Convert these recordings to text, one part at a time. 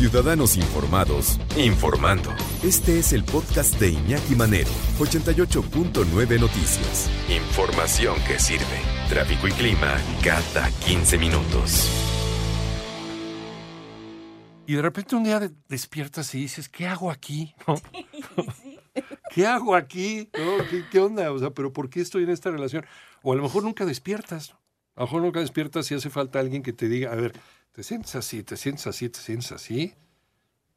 Ciudadanos Informados, informando. Este es el podcast de Iñaki Manero, 88.9 Noticias. Información que sirve. Tráfico y clima cada 15 minutos. Y de repente un día despiertas y dices, ¿qué hago aquí? ¿Qué hago aquí? ¿Qué, onda? O sea, ¿pero por qué estoy en esta relación? O a lo mejor nunca despiertas. A lo mejor nunca despiertas y hace falta alguien que te diga, a ver, te sientes así, te sientes así, te sientes así.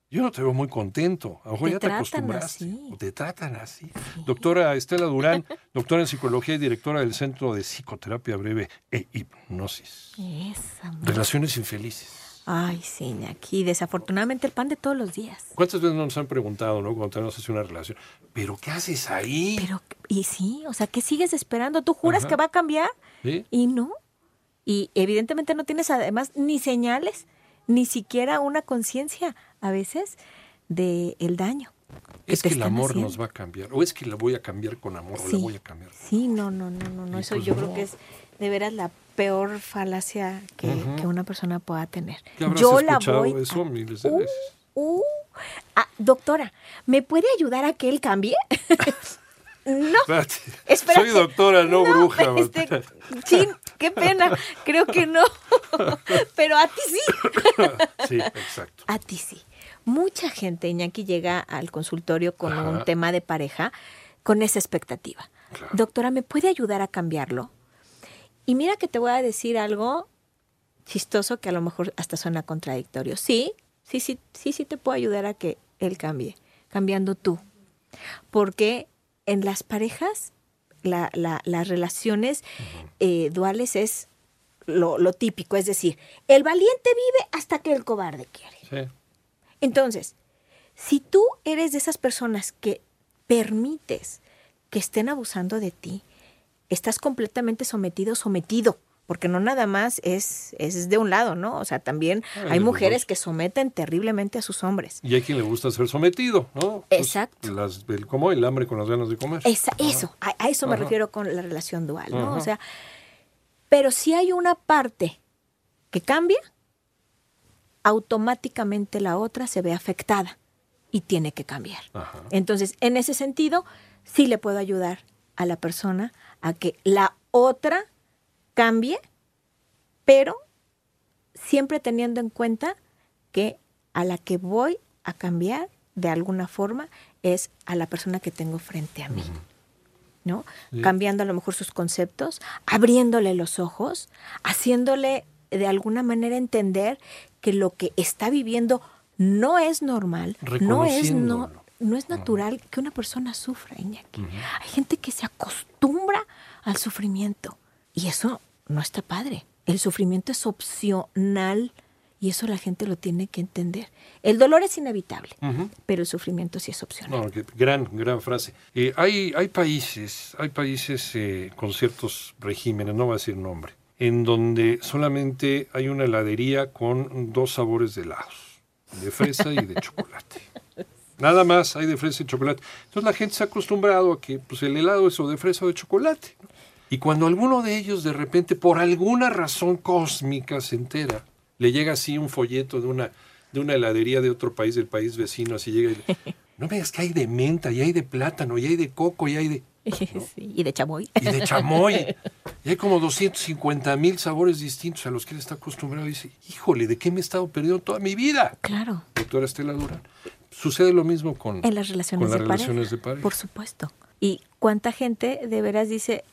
Yo no te veo muy contentto. A lo mejor ya te acostumbraste. O te tratan así. Doctora Estela Durán, doctora en psicología y directora del Centro de Psicoterapia Breve e Hipnosis. Esa, Relaciones infelices. Ay, sí, aquí desafortunadamente el pan de todos los días. ¿Cuántas veces nos han preguntado, no, cuando tenemos así una relación, pero qué haces ahí? Pero, y sí, o sea, ¿qué sigues esperando? ¿Tú juras que va a cambiar? ¿Sí? Y no. Y evidentemente no tienes además ni señales, ni siquiera una conciencia a veces del el daño. Es que el amor haciendo. nos va a cambiar. O es que la voy a cambiar con amor o la voy a cambiar. Sí, no, no, no, no, no. Eso pues yo no. creo que es de veras la peor falacia que, una persona pueda tener. ¿Qué habrás yo la voy eso a- miles de Uh, veces? uh. Ah, doctora, ¿me puede ayudar a que él cambie? no. Espérate. Soy doctora, no, bruja. este, sí, qué pena. Creo que no. Pero a ti sí. sí, exacto. A ti sí. Mucha gente, Iñaki, llega al consultorio con Ajá. un tema de pareja con esa expectativa. Claro. Doctora, ¿me puede ayudar a cambiarlo? Y mira que te voy a decir algo chistoso que a lo mejor hasta suena contradictorio. Sí, sí, sí, sí, sí te puedo ayudar a que él cambie, cambiando tú. Porque en las parejas, la- la- las relaciones eh, duales es lo, lo típico, es decir, el valiente vive hasta que el cobarde quiere. Sí. Entonces, si tú eres de esas personas que permites que estén abusando de ti, estás completamente sometido, sometido, porque no nada más es, es de un lado, ¿no? O sea, también Ah, hay mujeres que someten terriblemente a sus hombres. Y hay quien le gusta ser sometido, ¿no? Pues, Exacto. las, el, como el hambre con las ganas de comer. Esa- eso, a, a eso me Ajá. refiero con la relación dual, ¿no? Ajá. O sea, pero si hay una parte que cambia, automáticamente la otra se ve afectada y tiene que cambiar. Ajá. Entonces, en ese sentido, sí le puedo ayudar a la persona a que la otra cambie, pero siempre teniendo en cuenta que a la que voy a cambiar de alguna forma es a la persona que tengo frente a mí. ¿No? Sí. Cambiando a lo mejor sus conceptos, abriéndole los ojos, haciéndole de alguna manera entender que lo que está viviendo no es normal, no es, no, no es natural que una persona sufra, Iñaki. Hay gente que se acostumbra al sufrimiento y eso no está padre. El sufrimiento es opcional y eso la gente lo tiene que entender. El dolor es inevitable, pero el sufrimiento sí es opcional. No, gran, gran frase. Eh, hay, hay países, hay países eh, con ciertos regímenes, no voy a decir nombre, en donde solamente hay una heladería con dos sabores de helados, de fresa y de chocolate. Nada más hay de fresa y chocolate. Entonces la gente se ha acostumbrado a que pues, el helado es o de fresa o de chocolate. ¿no? Y cuando alguno de ellos de repente, por alguna razón cósmica, se entera, le llega así un folleto de una, de una heladería de otro país, del país vecino, así llega y le, no me digas que hay de menta, y hay de plátano, y hay de coco, y hay de... Sí, y de chamoy. Y de chamoy. Y hay como 250 mil sabores distintos a los que él está acostumbrado. Y dice, híjole, ¿de qué me he estado perdiendo toda mi vida? Claro. Doctora Estela Durán. Sucede lo mismo con, En las relaciones, con las de, relaciones pareja, de pareja. Por supuesto. Y cuánta gente de veras dice,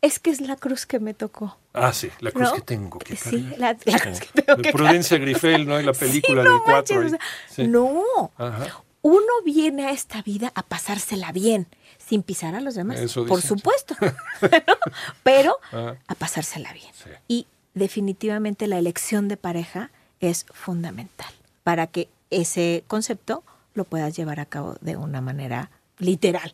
es que es la cruz que me tocó. Ah, sí, la cruz ¿no? que tengo que Sí, la, la cruz que tengo que Prudencia Grifel, ¿no? Y la película Sí, no del 4. manches, o sea, No. Ajá. Uno viene a esta vida a pasársela bien, sin pisar a los demás. Eso por supuesto. Pero Ah. a pasársela bien. Sí. Y definitivamente la elección de pareja es fundamental para que ese concepto lo puedas llevar a cabo de una manera literal,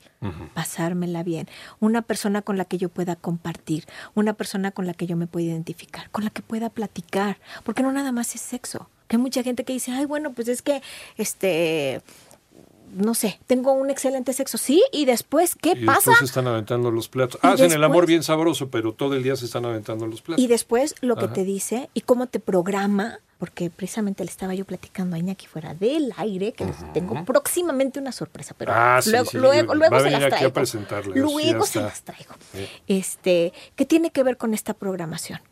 pasármela bien, una persona con la que yo pueda compartir, una persona con la que yo me pueda identificar, con la que pueda platicar, porque no nada más es sexo. Que hay mucha gente que dice, ay, bueno, pues es que, este, no sé, tengo un excelente sexo, sí, y después, ¿qué Y pasa? después se están aventando los platos. Y Hacen el amor después- bien sabroso, pero todo el día se están aventando los platos. Y después lo que te dice y cómo te programa, porque precisamente le estaba yo platicando a Iñaki fuera del aire, que les tengo próximamente una sorpresa, pero Ah, sí, luego, sí, luego, va luego a se las traigo. Luego sí, se las traigo. Sí. Este, que tiene que ver con esta programación,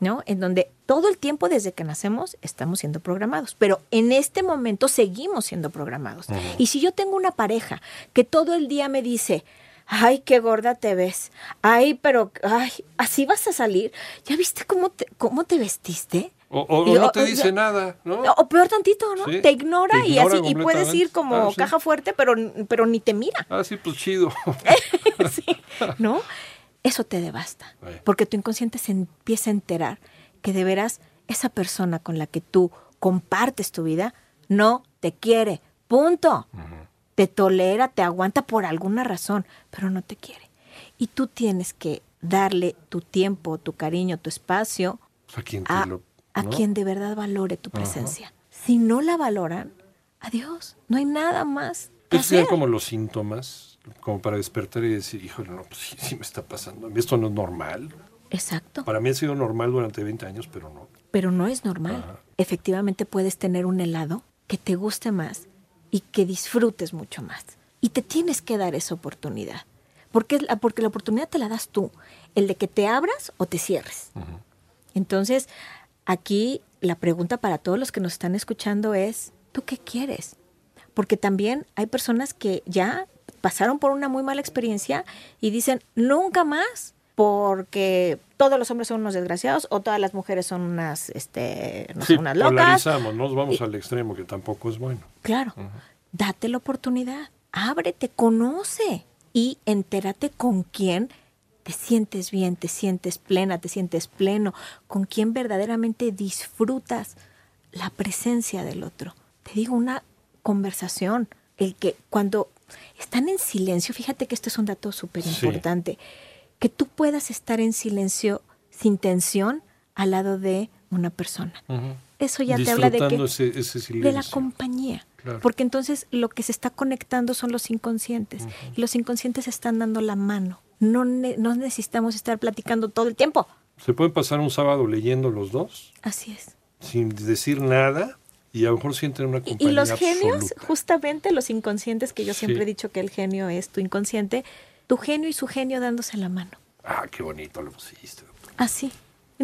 ¿no? En donde todo el tiempo desde que nacemos estamos siendo programados, pero en este momento seguimos siendo programados. Y si yo tengo una pareja que todo el día me dice, ay, qué gorda te ves, ay, pero, ay, así vas a salir, ¿ya viste cómo te, cómo te vestiste? O, o- Y- o no te dice nada, ¿no? O peor tantito, ¿no? Sí, te ignora te y así, y puedes ir como Ah, sí. caja fuerte, pero, pero ni te mira. Ah, sí, pues chido. Sí, ¿no? Eso te devasta. Porque tu inconsciente se empieza a enterar que de veras esa persona con la que tú compartes tu vida no te quiere. Punto. Te tolera, te aguanta por alguna razón, pero no te quiere. Y tú tienes que darle tu tiempo, tu cariño, tu espacio Pues, a quien te a, lo- a ¿no? quien de verdad valore tu presencia. Si no la valoran, adiós. No hay nada más que Estos serían como los síntomas, como para despertar y decir, híjole, no, pues sí, sí me está pasando. A mí esto no es normal. Exacto. Para mí ha sido normal durante 20 años, pero no. pero no es normal. Ajá. Efectivamente puedes tener un helado que te guste más y que disfrutes mucho más. Y te tienes que dar esa oportunidad. Porque, es la- porque la oportunidad te la das tú, el de que te abras o te cierres. Entonces, aquí la pregunta para todos los que nos están escuchando es, ¿tú qué quieres? Porque también hay personas que ya pasaron por una muy mala experiencia y dicen, nunca más, porque todos los hombres son unos desgraciados o todas las mujeres son unas, este, no Sí, unas locas. polarizamos, nos vamos al extremo, que tampoco es bueno. Claro, date la oportunidad, ábrete, conoce y entérate con quién te sientes bien, te sientes plena, te sientes pleno, con quién verdaderamente disfrutas la presencia del otro. Te digo, una conversación, el que cuando están en silencio, fíjate que esto es un dato súper Sí. importante, que tú puedas estar en silencio sin tensión al lado de una persona. Eso ya te habla de que Disfrutando ese, ese de la compañía. Claro. Porque entonces lo que se está conectando son los inconscientes. Y los inconscientes están dando la mano. No, ne- no necesitamos estar platicando todo el tiempo. Se pueden pasar un sábado leyendo los dos, Así es. sin decir nada, y a lo mejor sienten una compañía y los genios, absoluta. justamente los inconscientes, que yo siempre Sí. he dicho que el genio es tu inconsciente, tu genio y su genio dándose la mano. Ah, qué bonito lo pusiste. Así.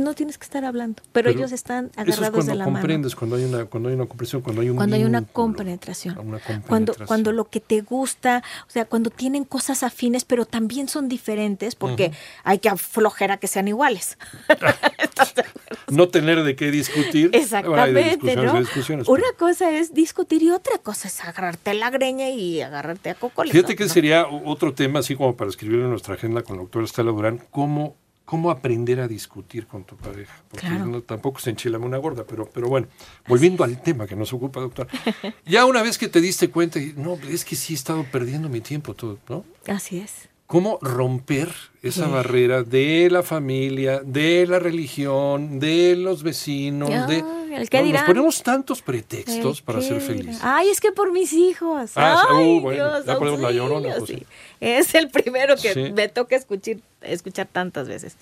No tienes que estar hablando, pero, ellos están Eso es agarrados cuando de la mano. comprendes, cuando hay una, cuando hay una comprensión, cuando hay un cuando hay una compenetración. una Cuando, compenetración. cuando lo que te gusta, o sea, cuando tienen cosas afines, pero también son diferentes, porque hay que aflojar a que sean iguales. no tener de qué discutir. Exactamente, ¿no? Una pero- cosa es discutir y otra cosa es agarrarte la greña y agarrarte a cocoles. Fíjate ¿no? que sería otro tema, así como para escribirlo en nuestra agenda con la doctora Estela Durán, cómo, cómo aprender a discutir con tu pareja. Porque Claro. no- tampoco se enchilame una gorda, pero, pero bueno, volviendo al tema que nos ocupa, doctor. Ya una vez que te diste cuenta, no, es que sí he estado perdiendo mi tiempo todo, ¿no? Así es. ¿Cómo romper esa Sí. barrera de la familia, de la religión, de los vecinos? de, Ay, el No, Nos ponemos tantos pretextos El para ser felices. Ay, es que por mis hijos. Ah, Ay, uh, bueno, Dios, ya ponemos la llorona, pues, sí. Es el primero que Sí. me toca escuchar, escuchar tantas veces.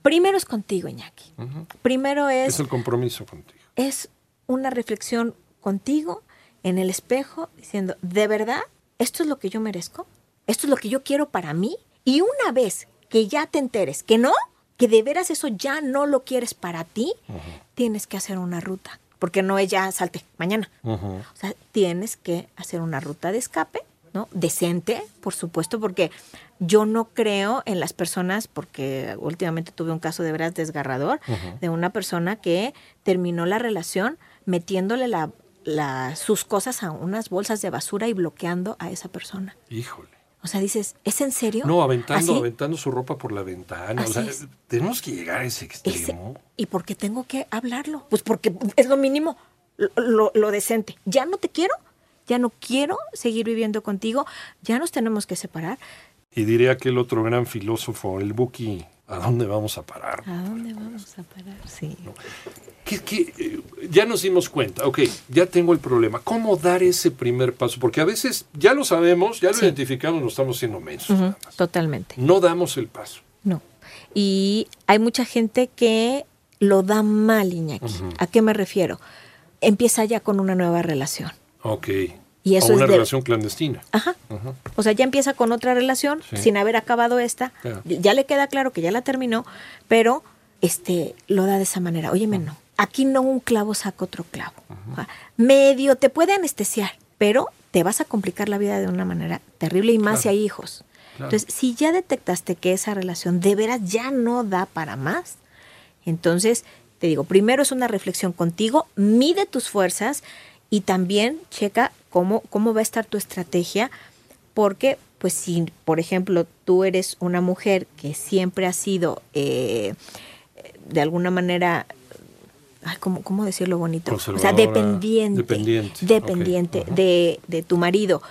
Primero es contigo, Iñaki. Primero es, Es el compromiso contigo. es una reflexión contigo en el espejo diciendo, ¿de verdad esto es lo que yo merezco? ¿Esto es lo que yo quiero para mí? Y una vez que ya te enteres que no, que de veras eso ya no lo quieres para ti, tienes que hacer una ruta. Porque no es ya salte mañana. O sea, tienes que hacer una ruta de escape, ¿no? Decente, por supuesto, porque yo no creo en las personas, porque últimamente tuve un caso de veras desgarrador, de una persona que terminó la relación metiéndole la, la- sus cosas a unas bolsas de basura y bloqueando a esa persona. Híjole. O sea, dices, ¿es en serio? No, aventando, ¿Así? aventando su ropa por la ventana. O sea, es. tenemos que llegar a ese Ese- extremo. ¿Y por qué tengo que hablarlo? Pues porque es lo mínimo, lo, lo- lo decente. Ya no te quiero, ya no quiero seguir viviendo contigo, ya nos tenemos que separar. Y diría aquel otro gran filósofo, el Buki, ¿a dónde vamos a parar? ¿A dónde vamos a parar? Sí. Que, que, eh, ya nos dimos cuenta, ok, ya tengo el problema. ¿Cómo dar ese primer paso? Porque a veces ya lo sabemos, ya lo Sí. identificamos, nos estamos siendo mensos. Nada más. Totalmente. No damos el paso. No. Y hay mucha gente que lo da mal, Iñaki. ¿A qué me refiero? Empieza ya con una nueva relación. Ok. Y eso o una es de- relación clandestina. Ajá. O sea, ya empieza con otra relación Sí. sin haber acabado esta. Ya le queda claro que ya la terminó, pero este lo da de esa manera. Óyeme, no. Aquí no un clavo saca otro clavo. Medio te puede anestesiar, pero te vas a complicar la vida de una manera terrible y más Claro. si hay hijos. Claro. Entonces, si ya detectaste que esa relación de veras ya no da para más, entonces te digo, primero es una reflexión contigo, mide tus fuerzas y también checa cómo, cómo va a estar tu estrategia, porque pues si, por ejemplo, tú eres una mujer que siempre ha sido eh, de alguna manera, ay, ¿cómo, cómo decirlo bonito? O sea, dependiente, dependiente, dependiente de, de tu marido.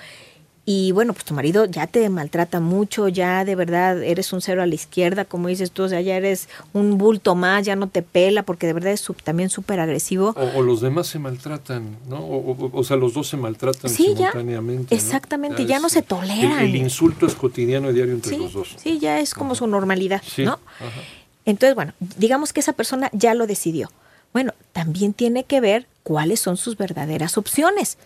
Y bueno, pues tu marido ya te maltrata mucho, ya de verdad eres un cero a la izquierda, como dices tú, o sea, ya eres un bulto más, ya no te pela, porque de verdad es también súper agresivo. O, o los demás se maltratan, ¿no? O, o- o sea, los dos se maltratan Sí, ya. simultáneamente. ¿no? Exactamente, ya no se toleran. El, insulto es cotidiano y diario entre Sí, los dos. sí, ya es como su normalidad, Sí, ¿no? ajá. Entonces, bueno, digamos que esa persona ya lo decidió. Bueno, también tiene que ver cuáles son sus verdaderas opciones,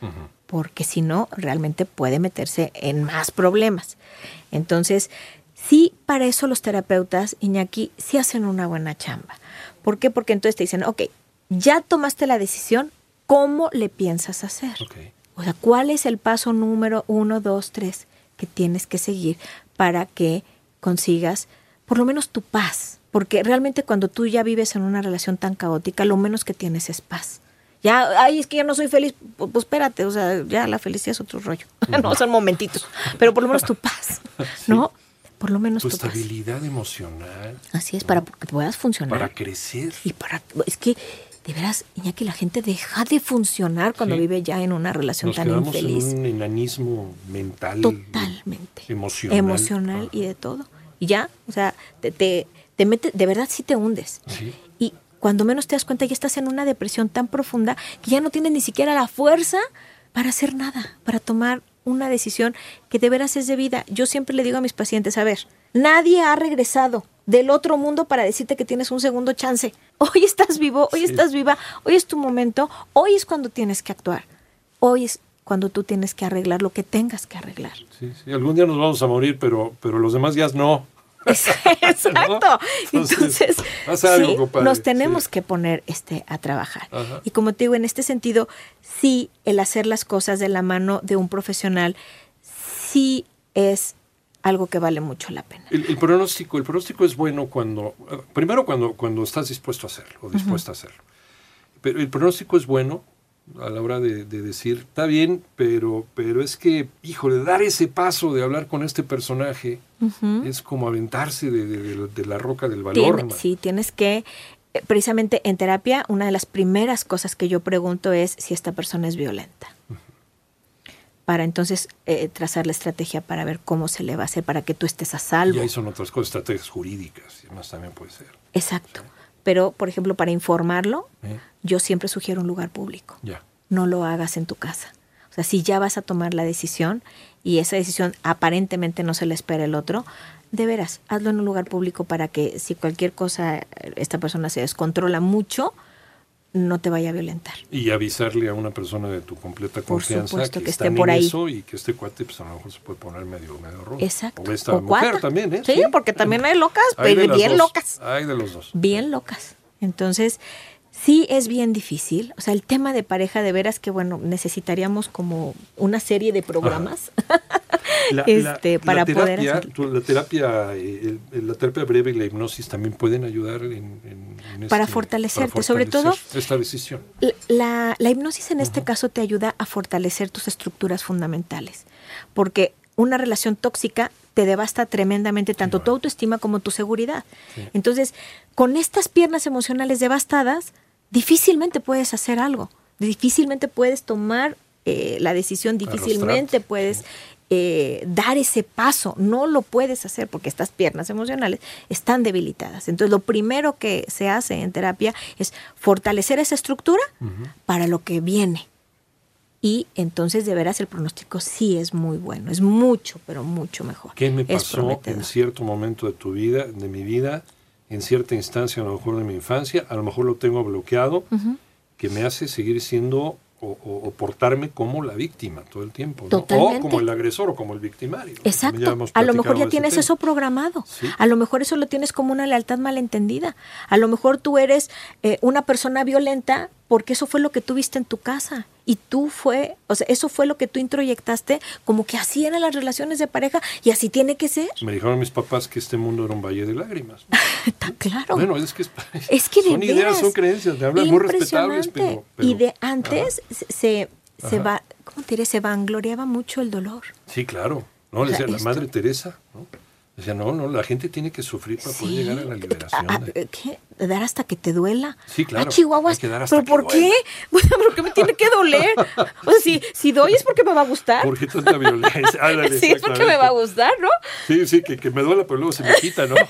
porque si no, realmente puede meterse en más problemas. Entonces, sí, para eso los terapeutas, Iñaki, sí hacen una buena chamba. ¿Por qué? Porque entonces te dicen, ok, ya tomaste la decisión, ¿cómo le piensas hacer? O sea, ¿cuál es el paso número uno, dos, tres que tienes que seguir para que consigas por lo menos tu paz? Porque realmente cuando tú ya vives en una relación tan caótica, lo menos que tienes es paz. Ya, ay, es que ya no soy feliz. Pues, pues espérate, o sea, ya la felicidad es otro rollo. no, son momentitos. Pero por lo menos tu paz, ¿no? Por lo menos Tu tu, paz. estabilidad emocional Así es, para que puedas funcionar. para crecer. Y para, es que, de veras, Iñaki, la gente deja de funcionar cuando Sí. vive ya en una relación Nos tan infeliz. en un enanismo mental. Totalmente. Emocional. Emocional y de todo. Y ya, o sea, te, te, te mete, de verdad sí te hundes. Sí. Y cuando menos te das cuenta, ya estás en una depresión tan profunda que ya no tienes ni siquiera la fuerza para hacer nada, para tomar una decisión que de veras es de vida. Yo siempre le digo a mis pacientes, a ver, nadie ha regresado del otro mundo para decirte que tienes un segundo chance. Hoy estás vivo, hoy Sí. estás viva, hoy es tu momento, hoy es cuando tienes que actuar. Hoy es cuando tú tienes que arreglar lo que tengas que arreglar. Sí, sí. Algún día nos vamos a morir, pero, pero los demás días no. Exacto. Entonces, Entonces, haz algo, sí, nos tenemos sí. que poner este a trabajar. Ajá. Y como te digo, en este sentido, sí, el hacer las cosas de la mano de un profesional, sí es algo que vale mucho la pena. El, el pronóstico, el pronóstico es bueno cuando, eh, primero cuando, cuando estás dispuesto a hacerlo o dispuesta a hacerlo. Pero el pronóstico es bueno a la hora de, de decir, está bien, pero, pero es que, híjole, dar ese paso de hablar con este personaje es como aventarse de, de- de- de la roca del valor. Man. sí, tienes que, eh, precisamente en terapia, una de las primeras cosas que yo pregunto es si esta persona es violenta. Para entonces eh, trazar la estrategia para ver cómo se le va a hacer para que tú estés a salvo. Y ahí son otras cosas, estrategias jurídicas y demás también puede ser. Exacto. Pero, por ejemplo, para informarlo, ¿eh? yo siempre sugiero un lugar público. No lo hagas en tu casa. O sea, si ya vas a tomar la decisión y esa decisión aparentemente no se le espera el otro, de veras, hazlo en un lugar público para que si cualquier cosa, eh, esta persona se descontrola mucho, no te vaya a violentar. Y avisarle a una persona de tu completa confianza que, esté por ahí. eso y que este cuate pues a lo mejor se puede poner medio, medio rojo. Exacto. O esta O mujer cuata. también, ¿eh? Sí, porque también hay locas, Hay bien locas. Hay de los dos. bien locas. Entonces, sí es bien difícil. O sea, el tema de pareja, de veras que, bueno, necesitaríamos como una serie de programas. La, Este, para poder terapia, tu- la terapia, eh, el- la terapia breve y la hipnosis también pueden ayudar en, en- en Para este- fortalecerte, sobre todo- esta decisión. La- hipnosis en este caso te ayuda a fortalecer tus estructuras fundamentales, porque una relación tóxica te devasta tremendamente tanto tu autoestima como tu seguridad. Sí. Entonces, con estas piernas emocionales devastadas, difícilmente puedes hacer algo, difícilmente puedes tomar eh, la decisión, difícilmente puedes eh, dar ese paso, no lo puedes hacer porque estas piernas emocionales están debilitadas. Entonces, lo primero que se hace en terapia es fortalecer esa estructura para lo que viene. Y entonces, de veras, el pronóstico sí es muy bueno, es mucho, pero mucho mejor. ¿Qué me pasó en cierto momento de tu vida, de mi vida, en cierta instancia, a lo mejor de mi infancia, a lo mejor lo tengo bloqueado, que me hace seguir siendo o, o- o portarme como la víctima todo el tiempo. O como el agresor o como el victimario. Exacto. A lo mejor ya tienes tema. eso programado. Sí. A lo mejor eso lo tienes como una lealtad malentendida. A lo mejor tú eres eh, una persona violenta porque eso fue lo que tú viste en tu casa. Y tú fue, o sea, eso fue lo que tú introyectaste como que así eran las relaciones de pareja y así tiene que ser. Me dijeron mis papás que este mundo era un valle de lágrimas. Está claro. Bueno, es que es, Es que son ideas, son creencias, de hablar muy respetables, pero, y de antes se, se, se Ajá. va, ¿cómo te diré? Se vangloriaba mucho el dolor. Sí, claro. No, O le sea, decía la esto- Madre Teresa, ¿no? Decía, no, no, la gente tiene que sufrir para poder llegar a la liberación. Ah, ah, ¿Qué? Dar hasta que te duela. Sí, claro. Ah, Chihuahuas. Hay que dar hasta ¿Pero que por duela. qué? Bueno, ¿por qué me tiene que doler? O sea, si, si doy es porque me va a gustar. ¿Por qué tanta violencia? Ándale, sí, es porque me va a gustar, ¿no? Sí, sí, que, que me duela, pero luego se me quita, ¿no?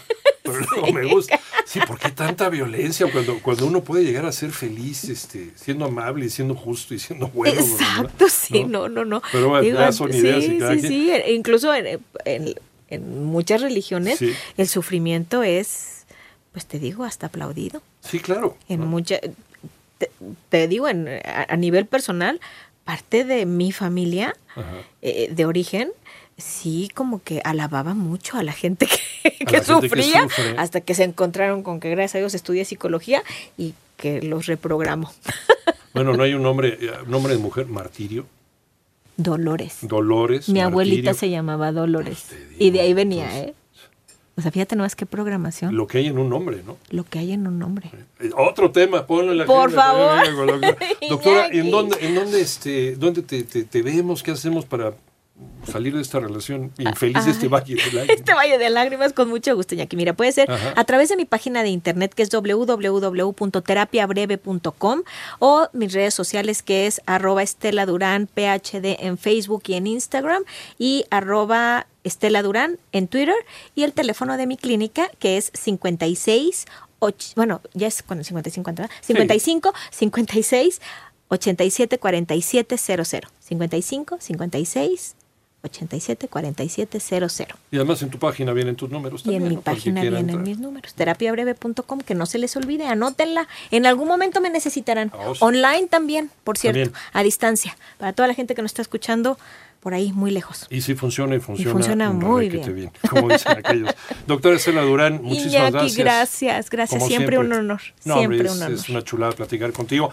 Pero luego me gusta. Sí, ¿por qué tanta violencia cuando, cuando uno puede llegar a ser feliz, este, siendo amable y siendo justo y siendo bueno? Exacto, sí, no, no, no. Pero bueno, ya son ideas sí, y cada sí, quien. sí, e- incluso en, en- en muchas religiones Sí. el sufrimiento es, pues te digo, hasta aplaudido. Sí, claro. En mucha, te, te digo, en, a, a nivel personal, parte de mi familia eh, de origen, sí como que alababa mucho a la gente que, que la gente que sufría, sufre. hasta que se encontraron con que gracias a Dios estudié psicología y que los reprogramó. Bueno, no hay un nombre, eh, nombre de mujer, martirio, Dolores. Dolores. Mi abuelita se llamaba Dolores. Digo, Y de ahí venía, entonces, ¿eh? O sea, fíjate nomás qué programación. Lo, Lo que hay en un nombre, ¿no? que hay en un nombre. Eh, Otro tema, ponlo en la Por agenda, favor. Doctora, Doctora, ¿en dónde, en dónde, este, dónde te, te- te vemos? ¿Qué hacemos para salir de esta relación infeliz de este Ay. valle de lágrimas? Este valle de lágrimas con mucho gusto, Iñaki. Mira, puede ser Ajá. a través de mi página de internet que es www.terapiabreve.com o mis redes sociales que es arroba Estela Durán PhD en Facebook y en Instagram y arroba Estela Durán en Twitter y el teléfono de mi clínica que es 56 och- bueno, ya es con el 55, ¿verdad? 55 56 87 47 00 55 56 87 47 00 Y además en tu página vienen tus números y también. en mi ¿no? Página vienen entrar. mis números, terapiabreve.com, que no se les olvide, anótenla. En algún momento me necesitarán. Ah, oh, sí. Online también, por cierto, También. a distancia. Para toda la gente que nos está escuchando por ahí muy lejos. Y sí funciona y funciona. funciona muy requete bien. Como dicen aquellos. Doctora Estela Durán, muchísimas Iñaki, gracias. gracias, gracias. Siempre, un honor. No, siempre hombre, un es, honor. es una chulada platicar contigo.